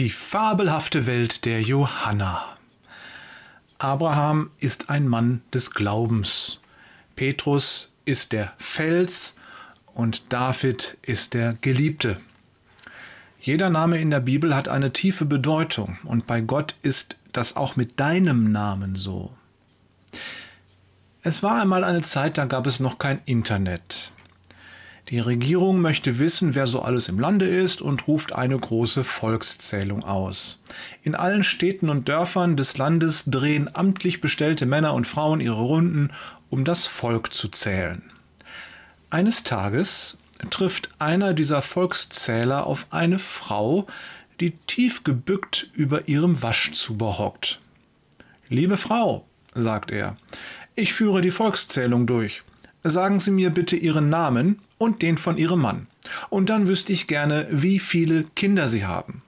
Die fabelhafte Welt der Johanna. Abraham ist ein Mann des Glaubens. Petrus ist der Fels und David ist der Geliebte. Jeder Name in der Bibel hat eine tiefe Bedeutung und bei Gott ist das auch mit deinem Namen so. Es war einmal eine Zeit, da gab es noch kein Internet. Die Regierung möchte wissen, wer so alles im Lande ist und ruft eine große Volkszählung aus. In allen Städten und Dörfern des Landes drehen amtlich bestellte Männer und Frauen ihre Runden, um das Volk zu zählen. Eines Tages trifft einer dieser Volkszähler auf eine Frau, die tief gebückt über ihrem Waschzuber hockt. Liebe Frau, sagt er, ich führe die Volkszählung durch. Sagen Sie mir bitte Ihren Namen und den von Ihrem Mann. Und dann wüsste ich gerne, wie viele Kinder Sie haben.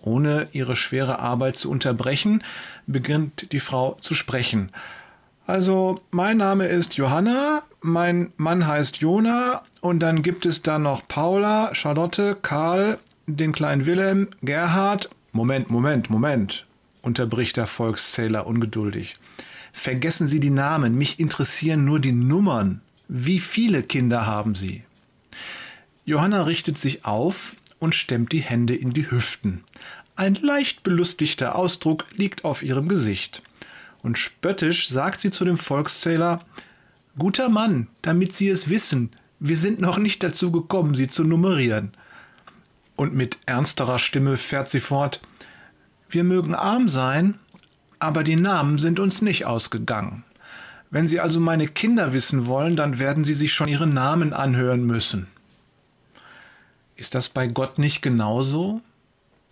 Ohne ihre schwere Arbeit zu unterbrechen, beginnt die Frau zu sprechen. Also, mein Name ist Johanna, mein Mann heißt Jona und dann gibt es da noch Paula, Charlotte, Karl, den kleinen Wilhelm, Gerhard. Moment, Moment, Moment, unterbricht der Volkszähler ungeduldig. Vergessen Sie die Namen, mich interessieren nur die Nummern. Wie viele Kinder haben Sie? Johanna richtet sich auf und stemmt die Hände in die Hüften. Ein leicht belustigter Ausdruck liegt auf ihrem Gesicht. Und spöttisch sagt sie zu dem Volkszähler Guter Mann, damit Sie es wissen, wir sind noch nicht dazu gekommen, Sie zu nummerieren. Und mit ernsterer Stimme fährt sie fort Wir mögen arm sein, aber die Namen sind uns nicht ausgegangen. Wenn Sie also meine Kinder wissen wollen, dann werden Sie sich schon ihre Namen anhören müssen. Ist das bei Gott nicht genauso?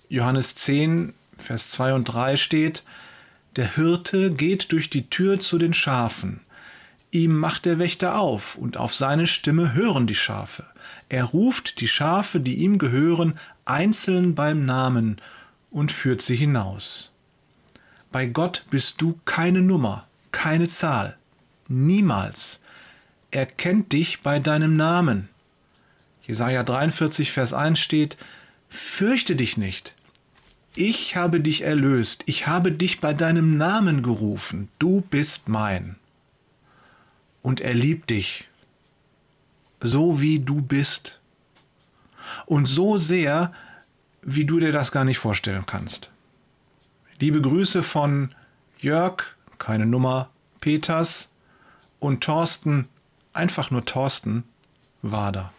Johannes 10, Vers 2 und 3 steht, der Hirte geht durch die Tür zu den Schafen. Ihm macht der Wächter auf, und auf seine Stimme hören die Schafe. Er ruft die Schafe, die ihm gehören, einzeln beim Namen und führt sie hinaus. Bei Gott bist du keine Nummer, keine Zahl. Niemals. Er kennt dich bei deinem Namen. Jesaja 43, Vers 1 steht: Fürchte dich nicht. Ich habe dich erlöst. Ich habe dich bei deinem Namen gerufen. Du bist mein. Und er liebt dich. So wie du bist. Und so sehr, wie du dir das gar nicht vorstellen kannst. Liebe Grüße von Jörg, keine Nummer, Peters und Thorsten, einfach nur Thorsten, war da.